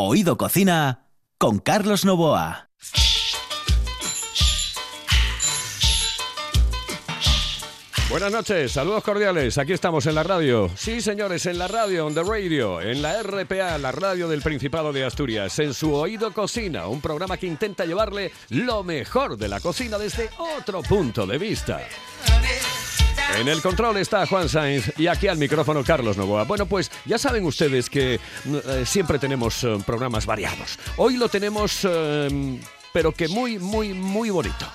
Oído Cocina con Carlos Novoa. Buenas noches, saludos cordiales. Aquí estamos en la radio. Sí, señores, en la radio, on the radio, en la RPA, la radio del Principado de Asturias, en su Oído Cocina, un programa que intenta llevarle lo mejor de la cocina desde otro punto de vista. En el control está Juan Sainz y aquí al micrófono Carlos Novoa. Bueno, pues ya saben ustedes que eh, siempre tenemos eh, programas variados. Hoy lo tenemos, eh, pero que muy, muy, muy bonito.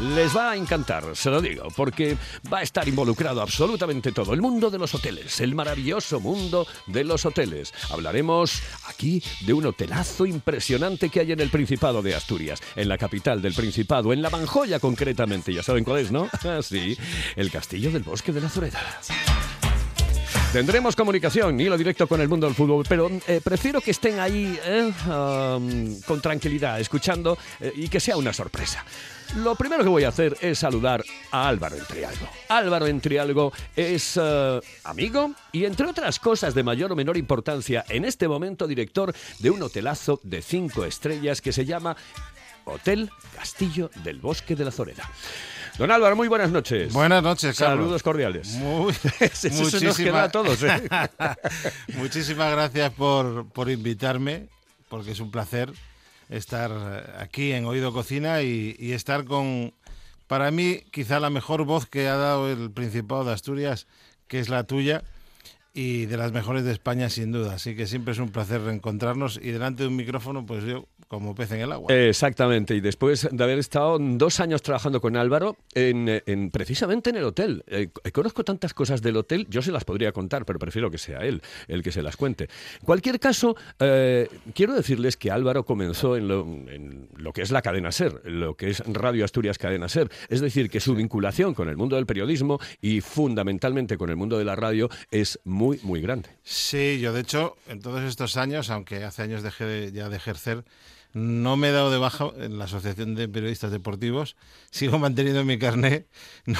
Les va a encantar, se lo digo, porque va a estar involucrado absolutamente todo. El mundo de los hoteles, el maravilloso mundo de los hoteles. Hablaremos aquí de un hotelazo impresionante que hay en el Principado de Asturias, en la capital del Principado, en La Manjoya concretamente. Ya saben cuál es, ¿no? Sí, el Castillo del Bosque de la Zureda. Tendremos comunicación, hilo directo con el mundo del fútbol, pero eh, prefiero que estén ahí eh, con tranquilidad, escuchando eh, y que sea una sorpresa. Lo primero que voy a hacer es saludar a Álvaro Entrialgo. Álvaro Entrialgo es amigo y, entre otras cosas de mayor o menor importancia, en este momento director de un hotelazo de cinco estrellas que se llama Hotel Castillo del Bosque de la Zoreda. Don Álvaro, muy buenas noches. Buenas noches, Carlos. Saludos cordiales. Muy, Eso nos queda a todos. ¿eh? Muchísimas gracias por, por invitarme, porque es un placer estar aquí en Oído Cocina y, y, estar con, para mí, quizá la mejor voz que ha dado el Principado de Asturias, que es la tuya y de las mejores de España sin duda. Así que siempre es un placer reencontrarnos y delante de un micrófono, pues yo como pez en el agua. Exactamente, y después de haber estado dos años trabajando con Álvaro, en, en precisamente en el hotel. Eh, conozco tantas cosas del hotel, yo se las podría contar, pero prefiero que sea él el que se las cuente. En cualquier caso, eh, quiero decirles que Álvaro comenzó en lo, en lo, que es la cadena SER, lo que es Radio Asturias Cadena SER. Es decir, que su vinculación con el mundo del periodismo y fundamentalmente con el mundo de la radio es muy, muy grande. Sí, yo de hecho, en todos estos años, aunque hace años dejé de, ya de ejercer, no me he dado de baja en la Asociación de Periodistas Deportivos, sigo manteniendo mi carnet, no,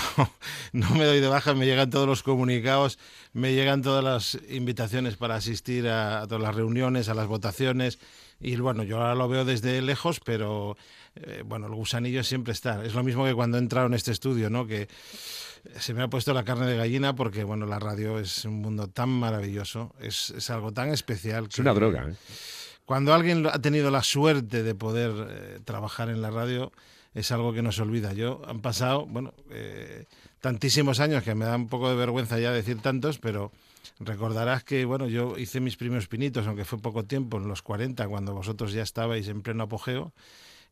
no me doy de baja, me llegan todos los comunicados, me llegan todas las invitaciones para asistir a, a todas las reuniones, a las votaciones, y bueno, yo ahora lo veo desde lejos, pero eh, bueno, el gusanillo siempre está. Es lo mismo que cuando he entrado en este estudio, ¿no? Que se me ha puesto la carne de gallina porque, bueno, la radio es un mundo tan maravilloso, es, es algo tan especial. Que, es una droga, ¿eh? Cuando alguien ha tenido la suerte de poder eh, trabajar en la radio, es algo que no se olvida. Yo han pasado, bueno, eh, tantísimos años que me da un poco de vergüenza ya decir tantos, pero recordarás que, bueno, yo hice mis primeros pinitos, aunque fue poco tiempo, en los 40, cuando vosotros ya estabais en pleno apogeo,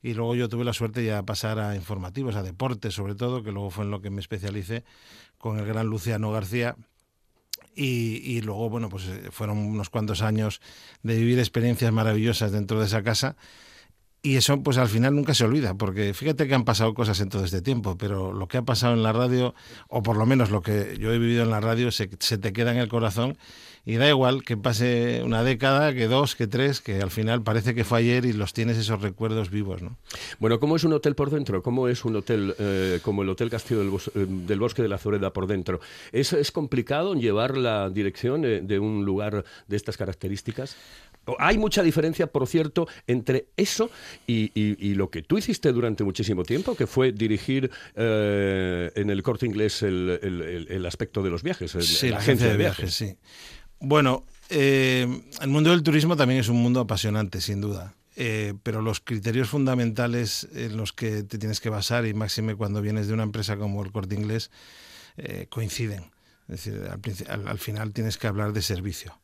y luego yo tuve la suerte ya pasar a informativos, a deportes sobre todo, que luego fue en lo que me especialicé con el gran Luciano García, y, y, luego, bueno, pues fueron unos cuantos años de vivir experiencias maravillosas dentro de esa casa. Y eso, pues al final nunca se olvida, porque fíjate que han pasado cosas en todo este tiempo, pero lo que ha pasado en la radio, o por lo menos lo que yo he vivido en la radio, se, se te queda en el corazón y da igual que pase una década, que dos, que tres, que al final parece que fue ayer y los tienes esos recuerdos vivos, ¿no? Bueno, ¿cómo es un hotel por dentro? ¿Cómo es un hotel eh, como el Hotel Castillo del, Bos eh, del, Bosque de la Zoreda por dentro? ¿Es, es complicado llevar la dirección eh, de un lugar de estas características? Hay mucha diferencia, por cierto, entre eso y, y, y, lo que tú hiciste durante muchísimo tiempo, que fue dirigir eh, en el corte inglés el, el, el, aspecto de los viajes, el, sí, la agencia de viajes. viajes sí. Bueno, eh, el mundo del turismo también es un mundo apasionante, sin duda. Eh, pero los criterios fundamentales en los que te tienes que basar, y máxime cuando vienes de una empresa como el Corte Inglés, eh, coinciden. Es decir, al, al, al, final tienes que hablar de servicio.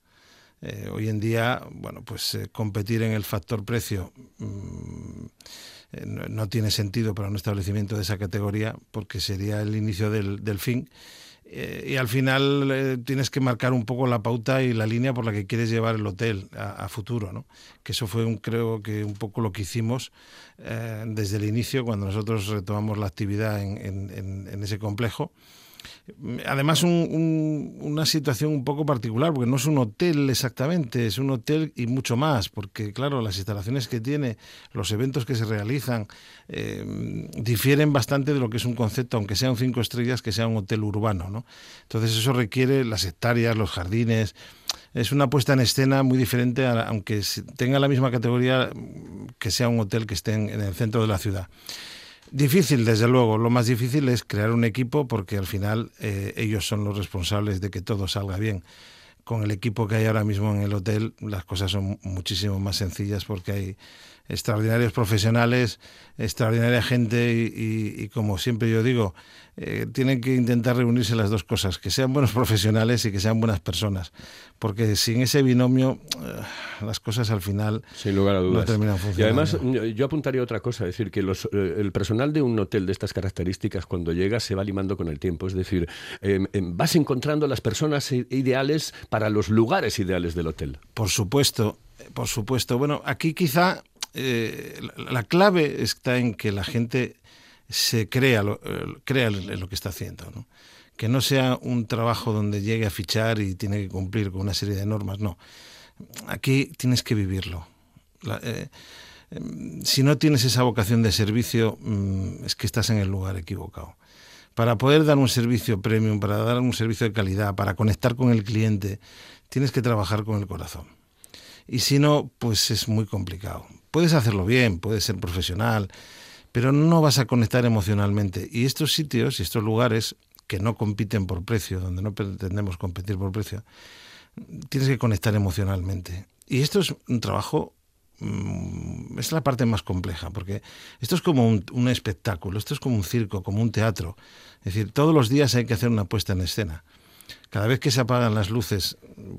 Hoy en día, bueno, pues competir en el factor precio mmm, no, tiene sentido para un establecimiento de esa categoría porque sería el inicio del fin eh, y al final eh, tienes que marcar un poco la pauta y la línea por la que quieres llevar el hotel a, futuro, ¿no? Que eso fue un, creo que un poco lo que hicimos eh, desde el inicio cuando nosotros retomamos la actividad en ese complejo. Además, un, un, una situación un poco particular, porque no es un hotel exactamente, es un hotel y mucho más, porque claro, las instalaciones que tiene, los eventos que se realizan, eh, difieren bastante de lo que es un concepto, aunque sean cinco estrellas, que sea un hotel urbano. ¿no? Entonces, eso requiere las hectáreas, los jardines, es una puesta en escena muy diferente, aunque tenga la misma categoría que sea un hotel que esté en, el centro de la ciudad. Difícil, desde luego. Lo más difícil es crear un equipo porque al final eh, ellos son los responsables de que todo salga bien. Con el equipo que hay ahora mismo en el hotel, las cosas son muchísimo más sencillas porque hay extraordinarios profesionales, extraordinaria gente y, como siempre yo digo, eh, tienen que intentar reunirse las dos cosas, que sean buenos profesionales y que sean buenas personas, porque sin ese binomio eh, las cosas al final Sin lugar a dudas. no terminan funcionando. Y además yo apuntaría otra cosa, es decir, que los, eh, el personal de un hotel de estas características cuando llega se va limando con el tiempo, es decir, em, em, vas encontrando las personas ideales para los lugares ideales del hotel. Por supuesto, por supuesto. Bueno, aquí quizá eh, la clave está en que la gente se crea, lo, eh, crea en lo que está haciendo. Que no sea un trabajo donde llegue a fichar y tiene que cumplir con una serie de normas. No. Aquí tienes que vivirlo. Eh, em, si no tienes esa vocación de servicio, mm, es que estás en el lugar equivocado. Para poder dar un servicio premium, para dar un servicio de calidad, para conectar con el cliente, tienes que trabajar con el corazón. Y si no, pues es muy complicado. Puedes hacerlo bien, puedes ser profesional, pero no vas a conectar emocionalmente. Y estos sitios y estos lugares que no compiten por precio, donde no pretendemos competir por precio, tienes que conectar emocionalmente. Y esto es un trabajo, mm, es la parte más compleja, porque esto es como un, un, espectáculo, esto es como un circo, como un teatro. Es decir, todos los días hay que hacer una puesta en escena. Cada vez que se apagan las luces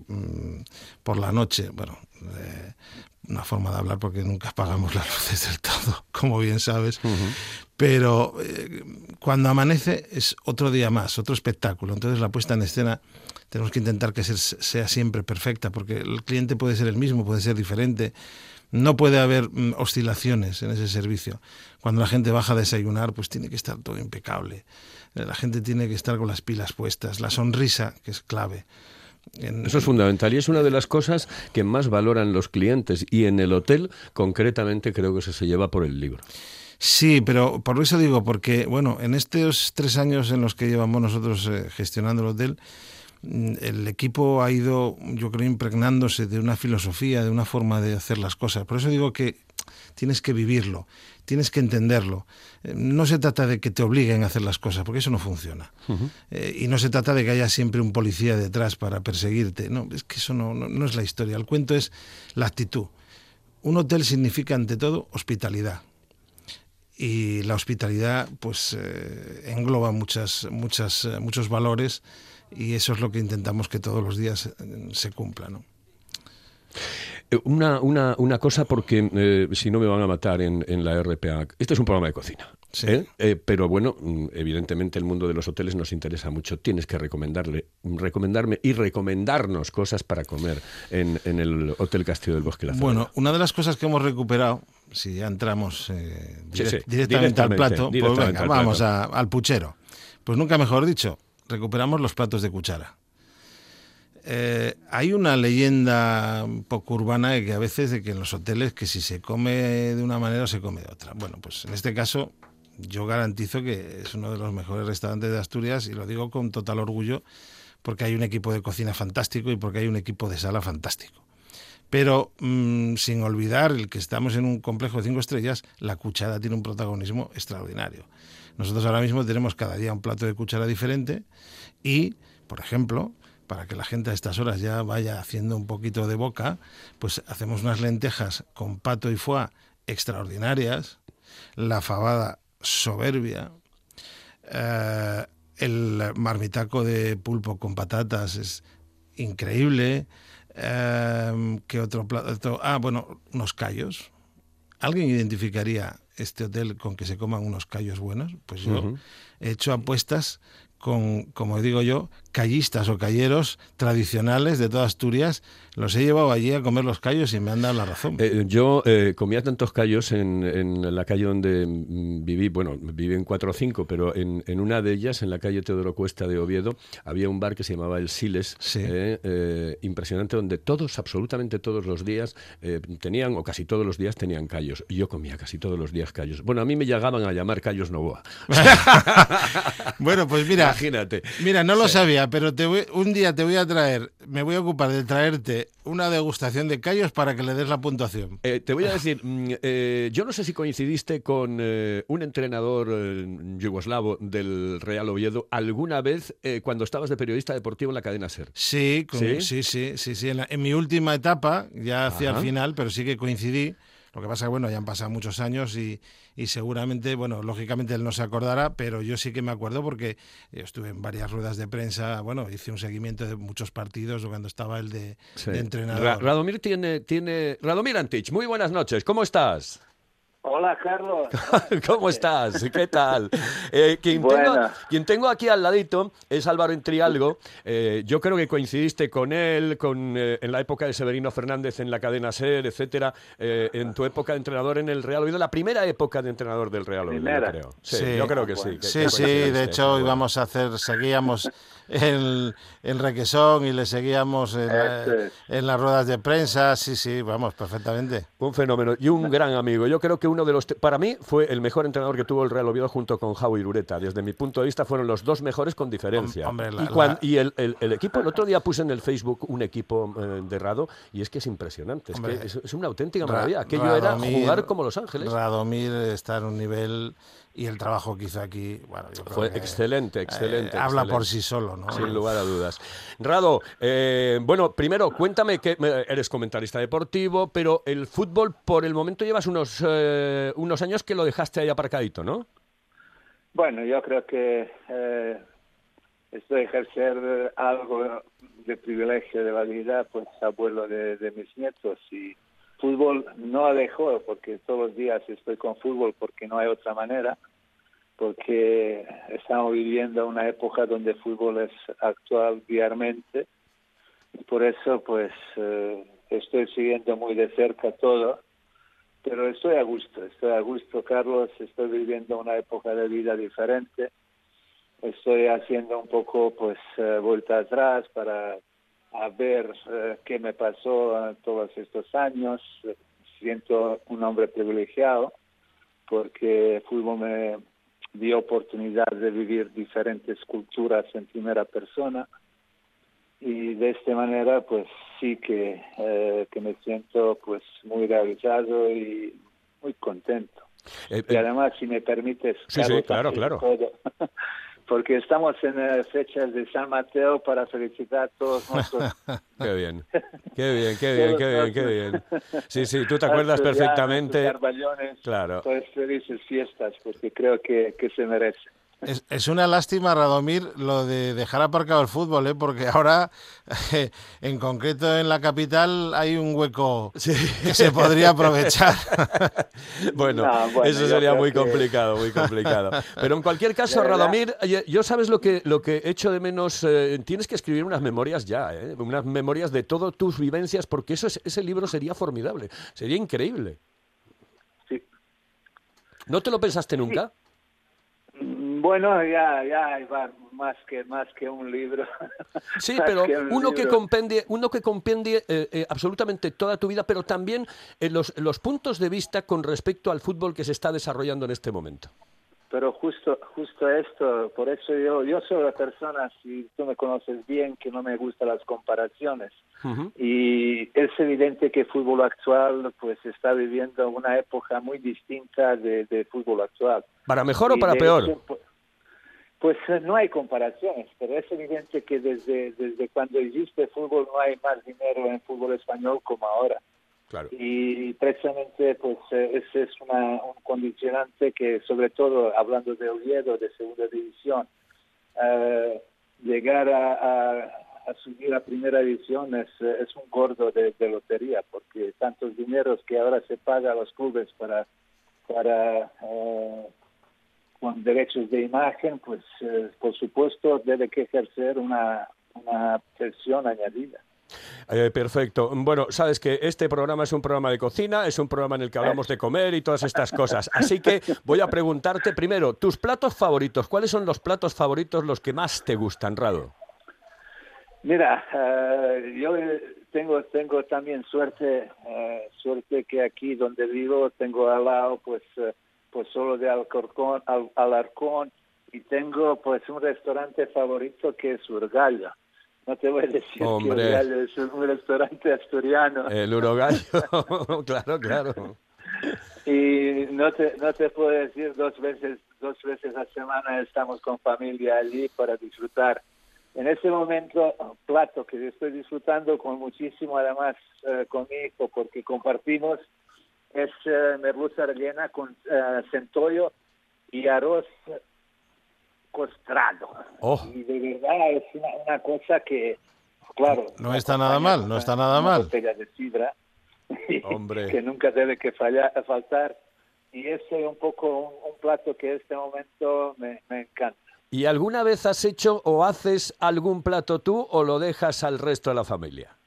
mm, por la noche, bueno, eh, una forma de hablar porque nunca apagamos las luces del todo, como bien sabes, pero eh, cuando amanece es otro día más, otro espectáculo. Entonces la puesta en escena tenemos que intentar que sea siempre perfecta, porque el cliente puede ser el mismo, puede ser diferente. No puede haber mm, oscilaciones en ese servicio. Cuando la gente baja a desayunar, pues tiene que estar todo impecable. Eh, la gente tiene que estar con las pilas puestas. La sonrisa, que es clave. Eso es fundamental y es una de las cosas que más valoran los clientes y en el hotel concretamente creo que eso se lleva por el libro. Sí, pero por eso digo, porque bueno, en estos tres años en los que llevamos nosotros eh, gestionando el hotel, el equipo ha ido, yo creo, impregnándose de una filosofía, de una forma de hacer las cosas. Por eso digo que tienes que vivirlo tienes que entenderlo. Eh, no se trata de que te obliguen a hacer las cosas, porque eso no funciona. Eh, y no se trata de que haya siempre un policía detrás para perseguirte. No, es que eso no, no, es la historia. El cuento es la actitud. Un hotel significa, ante todo, hospitalidad. Y la hospitalidad, pues, eh, engloba muchas, muchas, muchos valores y eso es lo que intentamos que todos los días se cumpla, ¿no? Eh, una, una, una cosa porque eh, si no me van a matar en, en, la RPA. Este es un programa de cocina. ¿eh? pero bueno, mm, evidentemente el mundo de los hoteles nos interesa mucho. Tienes que recomendarle, recomendarme y recomendarnos cosas para comer en, en el Hotel Castillo del Bosque. La bueno, una de las cosas que hemos recuperado, si ya entramos directamente, al plato, pues venga, vamos al puchero. Pues nunca mejor dicho, recuperamos los platos de cuchara. Eh, hay una leyenda poco urbana de que a veces de que en los hoteles que si se come de una manera se come de otra. Bueno, pues en este caso yo garantizo que es uno de los mejores restaurantes de Asturias y lo digo con total orgullo porque hay un equipo de cocina fantástico y porque hay un equipo de sala fantástico. Pero mm, sin olvidar el que estamos en un complejo de cinco estrellas, la cuchara tiene un protagonismo extraordinario. Nosotros ahora mismo tenemos cada día un plato de cuchara diferente y, por ejemplo, para que la gente a estas horas ya vaya haciendo un poquito de boca, pues hacemos unas lentejas con pato y foie extraordinarias, la fabada soberbia, eh, el marmitaco de pulpo con patatas es increíble. Eh, ¿Qué otro plato? Ah, bueno, unos callos. ¿Alguien identificaría este hotel con que se coman unos callos buenos? Pues yo he hecho apuestas con, como digo yo, callistas o calleros tradicionales de toda Asturias. Los he llevado allí a comer los callos y me han dado la razón. Eh, yo eh, comía tantos callos en, en, la calle donde mm, viví, bueno, viví en cuatro o cinco, pero en, en, una de ellas, en la calle Teodoro Cuesta de Oviedo, había un bar que se llamaba El Siles, eh, impresionante, donde todos, absolutamente todos los días, tenían, o casi todos los días tenían callos. Yo comía casi todos los días callos. Bueno, a mí me llegaban a llamar callos Novoa. bueno, pues mira, Imagínate. Mira, no lo sabía, pero te voy, un día te voy a traer, me voy a ocupar de traerte una degustación de callos para que le des la puntuación. Eh, te voy a decir, mm, eh, yo no sé si coincidiste con eh, un entrenador yugoslavo del Real Oviedo alguna vez cuando estabas de periodista deportivo en la cadena SER. Sí, ¿Sí? sí, sí, sí, En, mi última etapa, ya hacia el final, pero sí que coincidí. Lo que pasa es que, bueno, ya han pasado muchos años y, y, seguramente, bueno, lógicamente él no se acordará, pero yo sí que me acuerdo porque estuve en varias ruedas de prensa, bueno, hice un seguimiento de muchos partidos cuando estaba el de, entrenador. Radomir tiene, tiene... Radomir Antich, muy buenas noches, ¿cómo estás? Hola, Carlos. ¿Cómo estás? ¿Qué tal? Eh, quien, tengo, quien, tengo, aquí al ladito es Álvaro Entrialgo. Eh, yo creo que coincidiste con él con, eh, en la época de Severino Fernández en la cadena SER, etcétera, en tu época de entrenador en el Real Oviedo, la primera época de entrenador del Real Oviedo, creo. Sí, yo creo que sí. sí, sí, de hecho íbamos a hacer, seguíamos en, en Requesón y le seguíamos en, en, las ruedas de prensa, sí, sí, vamos, perfectamente. Un fenómeno y un gran amigo. Yo creo que uno de los, para mí, fue el mejor entrenador que tuvo el Real Oviedo junto con Jau Irureta. Desde mi punto de vista, fueron los dos mejores con diferencia. y, el, el, equipo, el otro día puse en el Facebook un equipo eh, de Rado y es que es impresionante. Es, que es, una auténtica maravilla. Aquello era jugar como Los Ángeles. Radomir está en un nivel y el trabajo que hizo aquí, bueno, fue excelente, eh, excelente. habla por sí solo, ¿no? Sin lugar a dudas. Rado, eh, bueno, primero cuéntame que eres comentarista deportivo, pero el fútbol por el momento llevas unos eh, unos años que lo dejaste ahí aparcadito, ¿no? Bueno, yo creo que eh, esto de ejercer algo de privilegio de la vida, pues abuelo de, de mis nietos y fútbol no dejó, porque todos los días estoy con fútbol porque no hay otra manera, porque estamos viviendo una época donde fútbol es actual diariamente. Y por eso, pues, eh, estoy siguiendo muy de cerca todo, pero estoy a gusto, estoy a gusto, Carlos, estoy viviendo una época de vida diferente. Estoy haciendo un poco, pues, eh, vuelta atrás para a ver eh, qué me pasó todos estos años. Siento un hombre privilegiado porque el fútbol me dio oportunidad de vivir diferentes culturas en primera persona y de esta manera pues sí que, eh, que me siento pues muy realizado y muy contento. Eh, y además, si me permites, sí, sí, claro, claro. porque estamos en eh, fechas de San Mateo para felicitar a todos nosotros. qué bien, qué bien, qué bien, qué bien, qué bien. Sí, sí, tú te acuerdas perfectamente. Claro. Pues felices fiestas, porque creo que, que se merece. Es, una lástima, Radomir, lo de dejar aparcado el fútbol, ¿eh? porque ahora, en concreto en la capital, hay un hueco que se podría aprovechar. bueno, eso sería muy complicado, muy complicado. Pero en cualquier caso, Radomir, yo sabes lo que, lo que echo de menos, eh, tienes que escribir unas memorias ya, ¿eh? unas memorias de todas tus vivencias, porque eso ese libro sería formidable, sería increíble. Sí. ¿No te lo pensaste nunca? Bueno, ya, ya va más que más que un libro. Sí, pero uno que compendie, uno que compendie eh, eh, absolutamente toda tu vida, pero también eh, los, los puntos de vista con respecto al fútbol que se está desarrollando en este momento pero justo justo esto, por eso yo yo soy la persona, si tú me conoces bien, que no me gustan las comparaciones. Y es evidente que el fútbol actual pues está viviendo una época muy distinta de, fútbol actual. ¿Para mejor o para peor? Pues, pues eh, no hay comparaciones, pero es evidente que desde, desde cuando existe fútbol no hay más dinero en fútbol español como ahora. Y precisamente pues eh, ese es una, un condicionante que sobre todo hablando de Oviedo, de segunda división, eh, llegar a, a, subir a primera división es, es un gordo de, lotería porque tantos dineros que ahora se paga a los clubes para, para eh, con derechos de imagen, pues por supuesto debe que ejercer una, una presión añadida. Eh, perfecto. Bueno, sabes que este programa es un programa de cocina, es un programa en el que hablamos de comer y todas estas cosas. Así que voy a preguntarte primero, tus platos favoritos. ¿Cuáles son los platos favoritos los que más te gustan, Rado? Mira, eh, yo tengo tengo también suerte eh, suerte que aquí donde vivo tengo al lado pues pues solo de Alcorcón, al, Alarcón y tengo pues un restaurante favorito que es Urgallo. No te voy a decir que Urgallo es un restaurante asturiano. El Urogallo, claro, claro. Y no te, no te puedo decir dos veces, dos veces a semana estamos con familia allí para disfrutar. En ese momento, plato que estoy disfrutando con muchísimo, además eh, con mi hijo, porque compartimos, es eh, merluza rellena con eh, centollo y arroz costrado. Oh. Y de verdad es una, una cosa que, claro... No está nada mal, no está nada una mal. botella de sidra, Hombre. que nunca debe que fallar, faltar. Y ese es un poco un, un plato que en este momento me, me encanta. ¿Y alguna vez has hecho o haces algún plato tú o lo dejas al resto de la familia?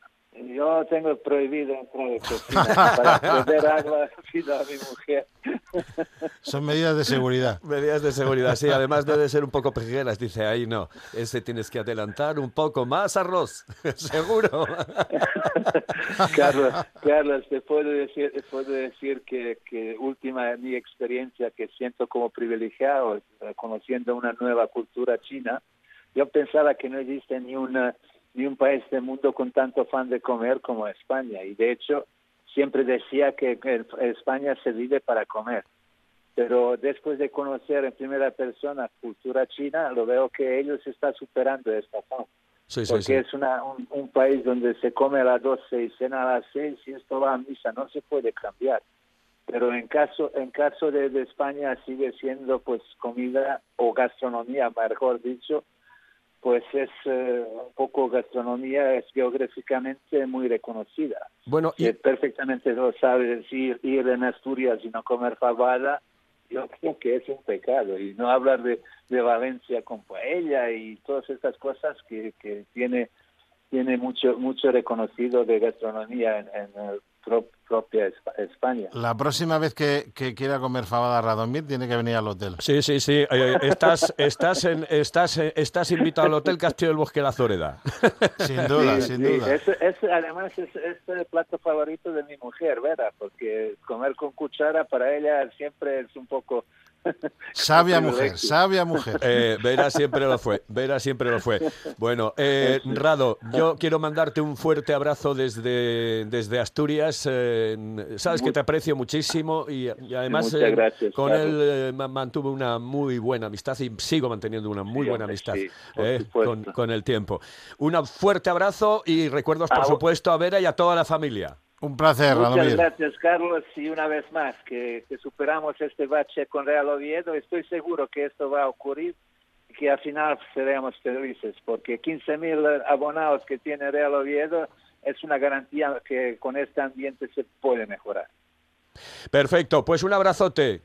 Yo tengo prohibido entrar a cocina para poder agua a mi mujer. Son medidas de seguridad. Medidas de seguridad, sí. Además debe ser un poco pejeras. Dice, ahí no, ese tienes que adelantar un poco más arroz, seguro. Carlos, Carlos, te puedo decir, te puedo decir que, que última mi experiencia que siento como privilegiado, eh, conociendo una nueva cultura china, yo pensaba que no existe ni una ni un país del mundo con tanto fan de comer como España y de hecho siempre decía que España se vive para comer pero después de conocer en primera persona cultura china lo veo que ellos está superando esta fama Sí, sí, porque sí. es una, un, un país donde se come a las 12 y cena a las 6 y esto va a misa, no se puede cambiar. Pero en caso en caso de, de España sigue siendo pues comida o gastronomía, mejor dicho, pues es eh, un poco gastronomía, es geográficamente muy reconocida. Bueno, y, perfectamente lo sabe decir, ir en Asturias y no comer fabada, yo creo que es un pecado. Y no hablar de, de Valencia con paella y todas estas cosas que, que tiene tiene mucho mucho reconocido de gastronomía en, en el pro- propia Espa- España. La próxima vez que, que quiera comer fabada Radomir tiene que venir al hotel. Sí, sí, sí. eh, estás, estás, en, estás, eh, estás invitado al Hotel Castillo del Bosque de la Zoreda. Sin duda, Sí, sin sí, duda. Es, es- además es, es el plato favorito de mi mujer, ¿verdad? Porque comer con cuchara para ella siempre es un poco... Sabia mujer, sabia mujer. Eh, Vera siempre lo fue, Vera siempre lo fue. Bueno, eh, Rado, yo quiero mandarte un fuerte abrazo desde, desde Asturias. eh, sabes que te aprecio muchísimo y, y además eh, gracias, con él eh, ma- mantuve una muy buena amistad y sigo manteniendo una muy Sí, buena amistad sí, eh, con el tiempo. Un fuerte abrazo y recuerdos, por Ah, supuesto, a Vera y a toda la familia. Un placer, Muchas Radomir. gracias, Carlos, y una vez más que, que superamos este bache con Real Oviedo. Estoy seguro que esto va a ocurrir y que al final seremos felices, porque 15.000 abonados que tiene Real Oviedo es una garantía que con este ambiente se puede mejorar. Perfecto, pues un abrazote.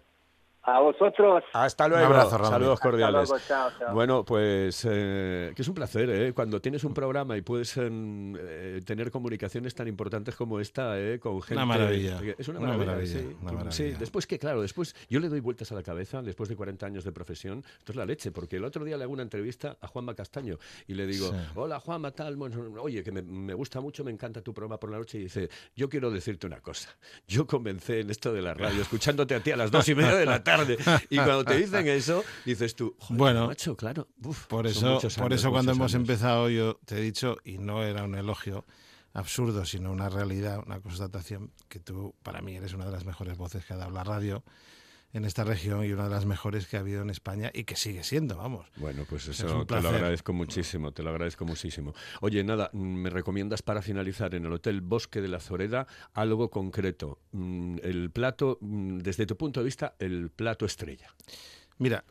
A vosotros. Hasta luego. abrazo, Radomir. Saludos Hasta cordiales. luego, chao, chao. Bueno, pues eh, que es un placer, ¿eh? Cuando tienes un programa y puedes em, eh, tener comunicaciones tan importantes como esta, ¿eh? Con gente... maravilla, Es una una maravilla, maravilla, sí. una maravilla. Sí, después que, claro, después yo le doy vueltas a la cabeza, después de 40 años de profesión, esto es la leche, porque el otro día le hago una entrevista a Juanma Castaño y le digo, Sí. hola Juanma, tal, bueno, oye, que me, me gusta mucho, me encanta tu programa por la noche, y dice, yo quiero decirte una cosa, yo comencé en esto de la radio, escuchándote a ti a las dos y media de la tarde, y cuando te dicen eso, dices tú, joder, Bueno, macho, claro, uf, Por eso, por eso cuando hemos años. empezado yo te he dicho, y no era un elogio absurdo, sino una realidad, una constatación, que tú para mí eres una de las mejores voces que ha dado la radio en esta región y una de las mejores que ha habido en España y que sigue siendo, vamos. Bueno, pues Es eso un te lo agradezco muchísimo, te lo agradezco muchísimo. Oye, nada, me recomiendas para finalizar en el Hotel Bosque de la Zoreda algo concreto. Mm, El plato, mm, desde tu punto de vista, el plato estrella. Mira,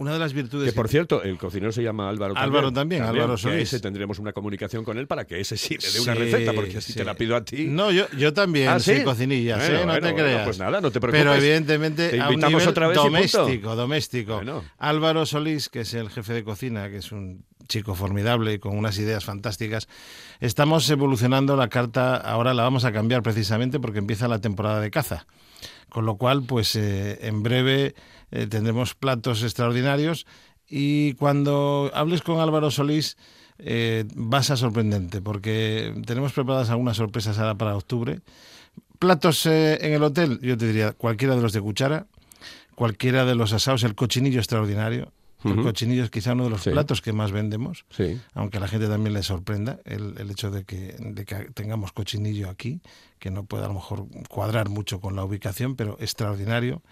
una de las virtudes Que por cierto, el cocinero se llama Álvaro también. Álvaro también, Álvaro Solís. ese tendremos una comunicación con él para que ese sí le dé una Sí, receta, porque así sí. te la pido a ti. No, yo, yo también ¿Ah, soy cocinilla, no bueno, te bueno, creas. pues nada, no te preocupes. Pero evidentemente Te a un invitamos nivel otra vez doméstico, doméstico. Álvaro Solís, que es el jefe de cocina, que es un chico formidable y con unas ideas fantásticas, estamos evolucionando la carta, ahora la vamos a cambiar precisamente porque empieza la temporada de caza. Con lo cual, pues eh, en breve eh, tendremos platos extraordinarios y cuando hables con Álvaro Solís eh, vas a sorprendente porque tenemos preparadas algunas sorpresas ahora para octubre. Platos eh, en el hotel, yo te diría cualquiera de los de cuchara, cualquiera de los asados, el cochinillo extraordinario, El cochinillo es quizá uno de los Sí. platos que más vendemos, Sí. aunque a la gente también le sorprenda el, el hecho de que, de que tengamos cochinillo aquí, que no puede a lo mejor cuadrar mucho con la ubicación, pero extraordinario.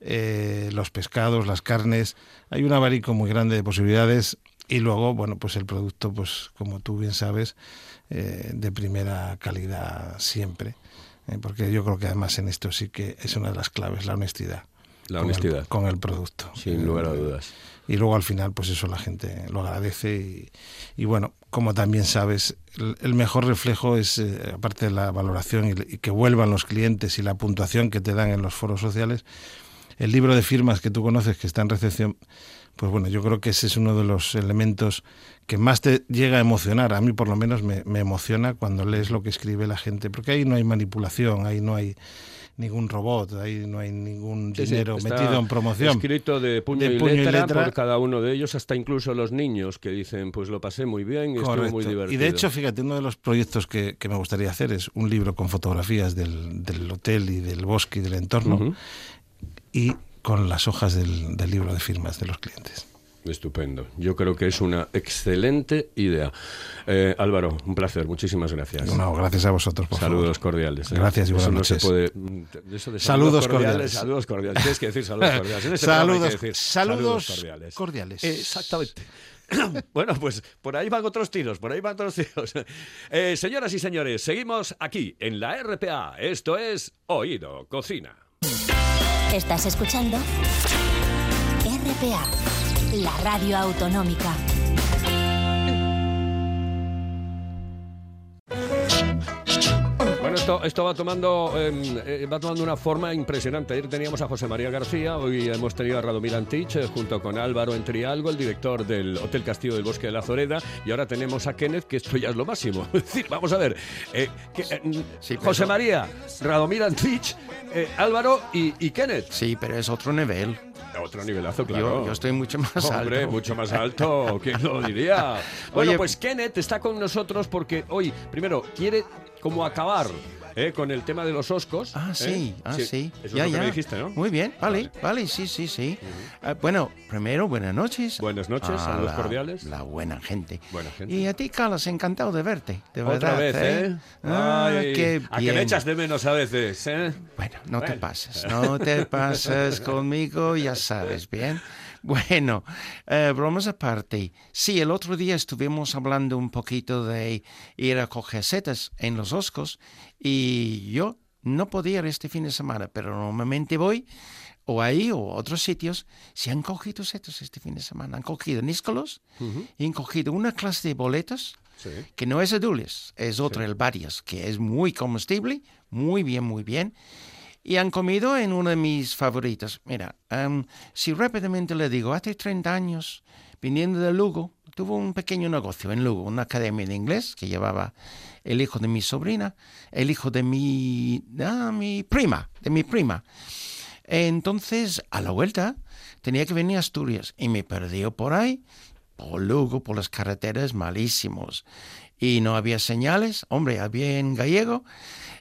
Eh, los pescados, las carnes, hay un abanico muy grande de posibilidades y luego, bueno, pues el producto, pues como tú bien sabes, eh, de primera calidad siempre. eh, porque yo creo que además en esto sí que es una de las claves, la honestidad. La con el- honestidad. con el producto. Sin lugar a dudas. Y luego al final, pues eso la gente lo agradece. Y, bueno, como también sabes, el, el mejor reflejo es, eh, aparte de la valoración y, y que vuelvan los clientes y la puntuación que te dan en los foros sociales, el libro de firmas que tú conoces, que está en recepción, pues bueno, yo creo que ese es uno de los elementos que más te llega a emocionar. A mí por lo menos me, me emociona cuando lees lo que escribe la gente, porque ahí no hay manipulación, ahí no hay ningún robot, ahí no hay ningún sí, dinero metido en promoción. Escrito de puño, De y, puño y letra letra. por cada uno de ellos, hasta incluso los niños que dicen, pues lo pasé muy bien y estuvo muy divertido. Y de hecho, fíjate, uno de los proyectos que, que me gustaría hacer es un libro con fotografías del, del hotel y del bosque y del entorno y con las hojas del, del libro de firmas de los clientes. Estupendo. Yo creo que es una excelente idea. Eh, Álvaro, un placer. Muchísimas gracias. No, gracias a vosotros, por saludos favor. cordiales. ¿eh? Gracias y Eso buenas no se noches. puede. mm, eso de Saludos cordiales. Saludos cordiales. Tienes que decir saludos cordiales. En este programa hay que Saludos, saludos cordiales. cordiales. Exactamente. Bueno, pues por ahí van otros tiros, por ahí van otros tiros. Eh, señoras y señores, seguimos aquí en la RPA. Esto es Oído Cocina. Estás escuchando RPA, la radio autonómica. Bueno, esto, esto va tomando eh, eh, va tomando una forma impresionante. Ayer teníamos a José María García, hoy hemos tenido a Radomir Antich eh, junto con Álvaro Entrialgo, el director del Hotel Castillo del Bosque de la Zoreda, y ahora tenemos a Kenneth, que esto ya es lo máximo. Es decir, vamos a ver, eh, que, eh, Sí, pero José María, Radomir Antich, eh, Álvaro y, y Kenneth. Sí, pero es otro nivel. Otro nivelazo, claro. Yo, yo estoy mucho más Hombre, alto. mucho más alto, ¿quién lo diría? Bueno, Oye- pues Kenneth está con nosotros porque hoy, primero, quiere como acabar ¿eh? con el tema de los oscos. Ah, ¿eh? sí, ah, sí. Eso ya, es lo ya. que me dijiste, ¿no? Muy bien, vale, vale, sí, sí, sí. Ah, bueno, primero, buenas noches. Buenas noches, a saludos la- cordiales. La buena gente. Buena gente. Y a ti, Carlos, encantado de verte, de Otra verdad. vez, ¿eh? Ah, Ay, qué a que me echas de menos a veces, ¿eh? Bueno, no te pases, no te pases conmigo, ya sabes, bien. Bueno, eh, bromas aparte. Sí, el otro día estuvimos hablando un poquito de ir a coger setas en los Oscos y yo no podía ir este fin de semana, pero normalmente voy o ahí o otros sitios. Si han cogido setas este fin de semana, han cogido níscolos y han cogido una clase de boletos Sí. que no es adules, es otra, el varias, que es muy comestible, muy bien, muy bien. Y han comido en uno de mis favoritos. Mira, si rápidamente le digo, hace 30 años, viniendo de Lugo, tuvo un pequeño negocio en Lugo, una academia de inglés que llevaba el hijo de mi sobrina, el hijo de mi, ah, mi prima, de mi prima. Entonces, a la vuelta, tenía que venir a Asturias y me perdió por ahí, por Lugo, por las carreteras malísimos. Y no había señales, hombre, había en gallego.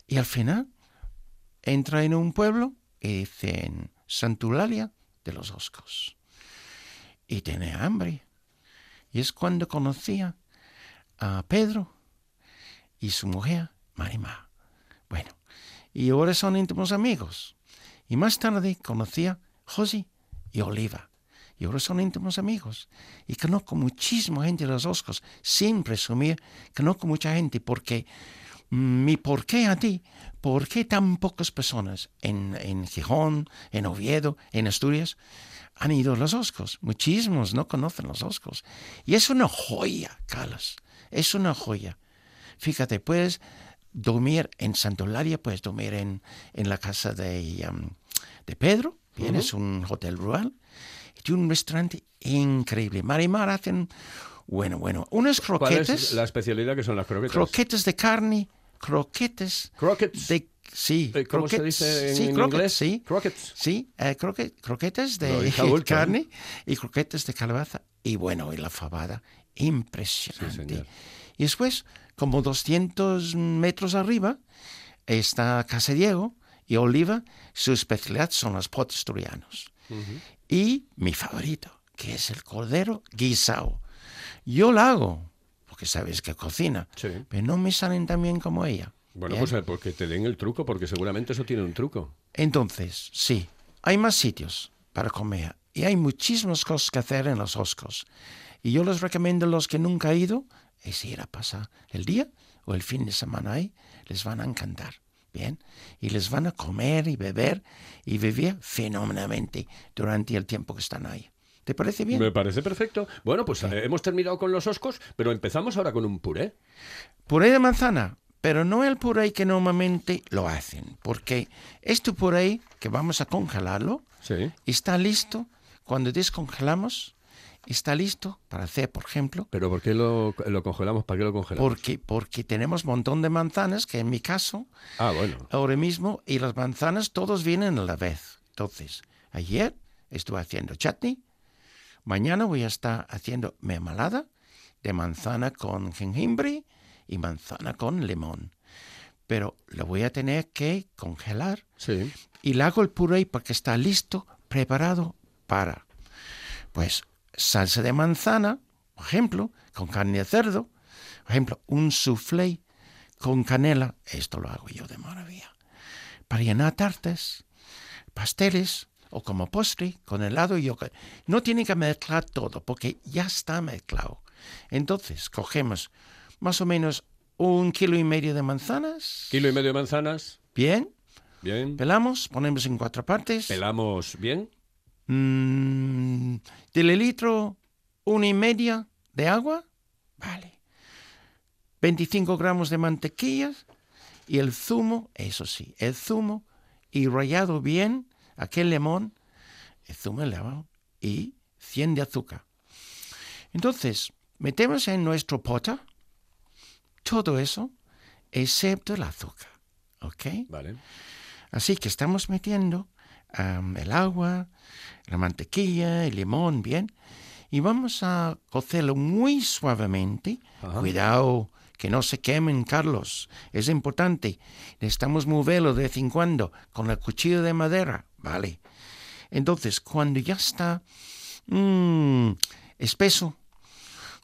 Y al final, entra en un pueblo y dicen Santulalia de los Oscos. Y tiene hambre. Y es cuando conocía a Pedro y su mujer, Marima. Bueno, y ahora son íntimos amigos. Y más tarde conocía a José y Oliva. Y ahora son íntimos amigos. Y conozco muchísima gente de los Oscos, sin presumir, conozco mucha gente, porque mi por qué a ti, por qué tan pocas personas en, en Gijón, en Oviedo, en Asturias, han ido a los Oscos. Muchísimos no conocen los Oscos. Y es una joya, Carlos. Es una joya. Fíjate, puedes dormir en Santolaria, puedes dormir en, en la casa de, um, de Pedro, bien, es un hotel rural, y un restaurante increíble. Marimar hacen, bueno, bueno, unas ¿Cuál croquetas, es la especialidad que son las croquetas? croquetas de carne, croquetas Croquettes. de... Sí, Eh, ¿Cómo se croquettes, dice en, sí, en croquettes, inglés? Sí, Croquettes. Sí, eh, croque- croquetas Lo de ¿eh? carne y croquetas de calabaza. Y bueno, y la fabada, impresionante. y después, como 200 metros arriba, está Casa Diego y Oliva. Su especialidad son los potes asturianos. Y mi favorito, que es el cordero guisado. Yo lo hago, porque sabes que cocina, Sí. pero no me salen tan bien como ella. Bueno, Bien. pues eh, porque te den el truco, porque seguramente eso tiene un truco. Entonces, sí, hay más sitios para comer y hay muchísimas cosas que hacer en los Oscos. Y yo les recomiendo a los que nunca han ido, es ir a pasar el día o el fin de semana ahí, les van a encantar. Bien, y les van a comer y beber y vivir fenomenalmente durante el tiempo que están ahí. ¿Te parece bien? Me parece perfecto. Bueno, pues eh, hemos terminado con los oscos, pero empezamos ahora con un puré. Puré de manzana, pero no el puré que normalmente lo hacen, porque este puré que vamos a congelarlo Sí. está listo cuando descongelamos, está listo para hacer, por ejemplo, Pero ¿por qué lo, lo congelamos? ¿Para qué lo congelamos? porque, porque tenemos un montón de manzanas, que en mi caso, Ah, bueno. ahora mismo, y las manzanas todos vienen a la vez. Entonces, ayer estuve haciendo chutney, mañana voy a estar haciendo mermelada de manzana con jengibre y manzana con limón. Pero lo voy a tener que congelar Sí. y le hago el puré porque está listo, preparado para, pues, salsa de manzana, por ejemplo, con carne de cerdo, por ejemplo, un soufflé con canela, esto lo hago yo de maravilla, para llenar tartas, pasteles o como postre con helado y yogur. No tiene que mezclar todo porque ya está mezclado. Entonces, cogemos más o menos un kilo y medio de manzanas, Kilo y medio de manzanas. bien, Bien. Pelamos, ponemos en cuatro partes. Pelamos bien. Mm, litro, una y media de agua. Vale. 25 gramos de mantequilla y el zumo, eso sí, el zumo y rallado bien, aquel limón, elevado y 100 de azúcar. Entonces, metemos en nuestro pota todo eso, excepto el azúcar. ¿Ok? Vale. Así que estamos metiendo el agua, la mantequilla, el limón, bien, y vamos a cocerlo muy suavemente. Ajá. Cuidado que no se quemen, Carlos. Es importante. Necesitamos moverlo de vez en cuando con el cuchillo de madera. Vale. Entonces, cuando ya está mm, espeso,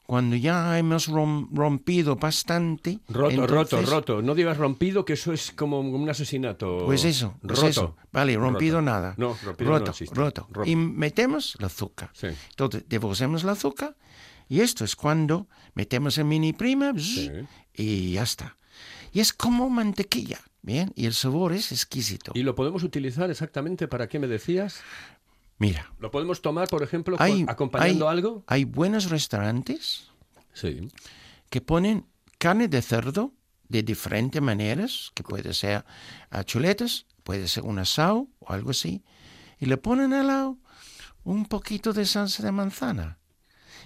cuando ya hemos rom- rompido bastante. Roto, roto, entonces- roto. No digas rompido, que eso es como un asesinato. Pues eso, pues roto. eso. Vale, rompido Roto. nada. No, rompido no roto, existe. roto. Roto. Y metemos el azúcar. Sí. Entonces, devolvemos el azúcar y esto es cuando metemos el mini prima Sí. y ya está. Y es como mantequilla, ¿bien? Y el sabor es exquisito. ¿Y lo podemos utilizar exactamente para qué me decías? Mira, ¿Lo podemos tomar, por ejemplo, hay, acompañando hay- algo? hay buenos restaurantes Sí. que ponen carne de cerdo de diferentes maneras, que puede ser a chuletas, puede ser un asado o algo así, y le ponen al lado un poquito de salsa de manzana.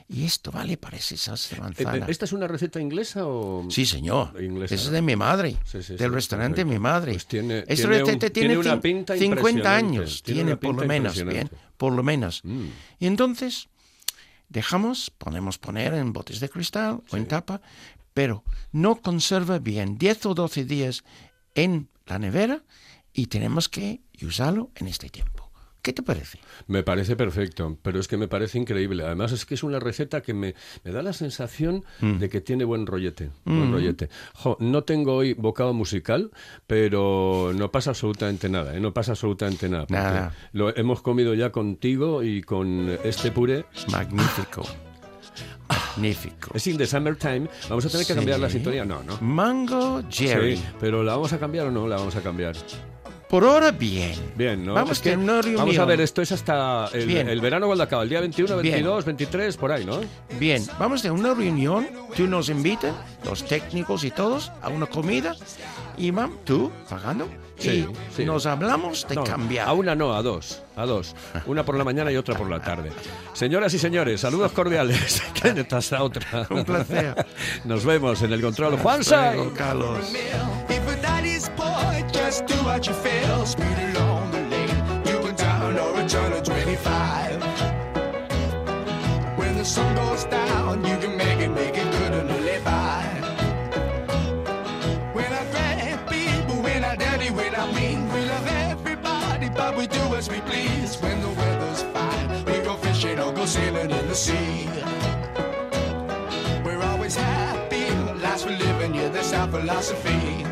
Y esto vale, parece salsa de Eh, manzana. ¿Esta es una receta inglesa o...? Sí, señor. Inglesa, Esa es de mi madre, Sí, sí, del restaurante de mi madre. Pues tiene- Esta tiene receta tiene tiene, una cin- pinta 50 impresionante, años, tiene una por lo menos, bien, por lo menos. Mm. Y entonces dejamos, podemos poner en botes de cristal o en tapa, pero no conserva bien 10 o 12 días en la nevera y tenemos que usarlo en este tiempo. ¿Qué te parece? Me parece perfecto, pero es que me parece increíble. Además es que es una receta que me, me da la sensación Mm. de que tiene buen rollete. Buen rollete. Jo, no tengo hoy bocado musical, pero no pasa absolutamente nada. ¿eh? No pasa absolutamente nada. Lo hemos comido ya contigo y con este puré. Magnífico. Magnífico. Es in the summertime. Vamos a tener que Sí. cambiar la sintonía. No, no. Mango Jerry. Sí, pero ¿la vamos a cambiar o no la vamos a cambiar? Por ahora, bien. Bien, ¿no? Vamos Es que-. Vamos a ver, esto es hasta el, Bien. el verano cuando acaba, el día 21, Bien. 22, 23, por ahí, ¿no? Bien, vamos a una reunión. Tú nos invitas, los técnicos y todos, a una comida. Y mam, tú pagando. Sí, y sí. nos hablamos de No, cambiar. A una no, a dos. A dos. Una por la mañana y otra por la tarde. Señoras y señores, saludos cordiales. ¿Quién está esta otra? Un placer. Nos vemos en el control. Luego, Carlos. Just do what you feel. Speed along the lane, you can down or return to 25. When the sun goes down, you can make it, make it good and live by. When I grab people, when I daddy, when I mean, we love everybody, but we do as we please. When the weather's fine, we go fishing or go sailing in the sea. We're always happy, last we're living, yeah, that's our philosophy.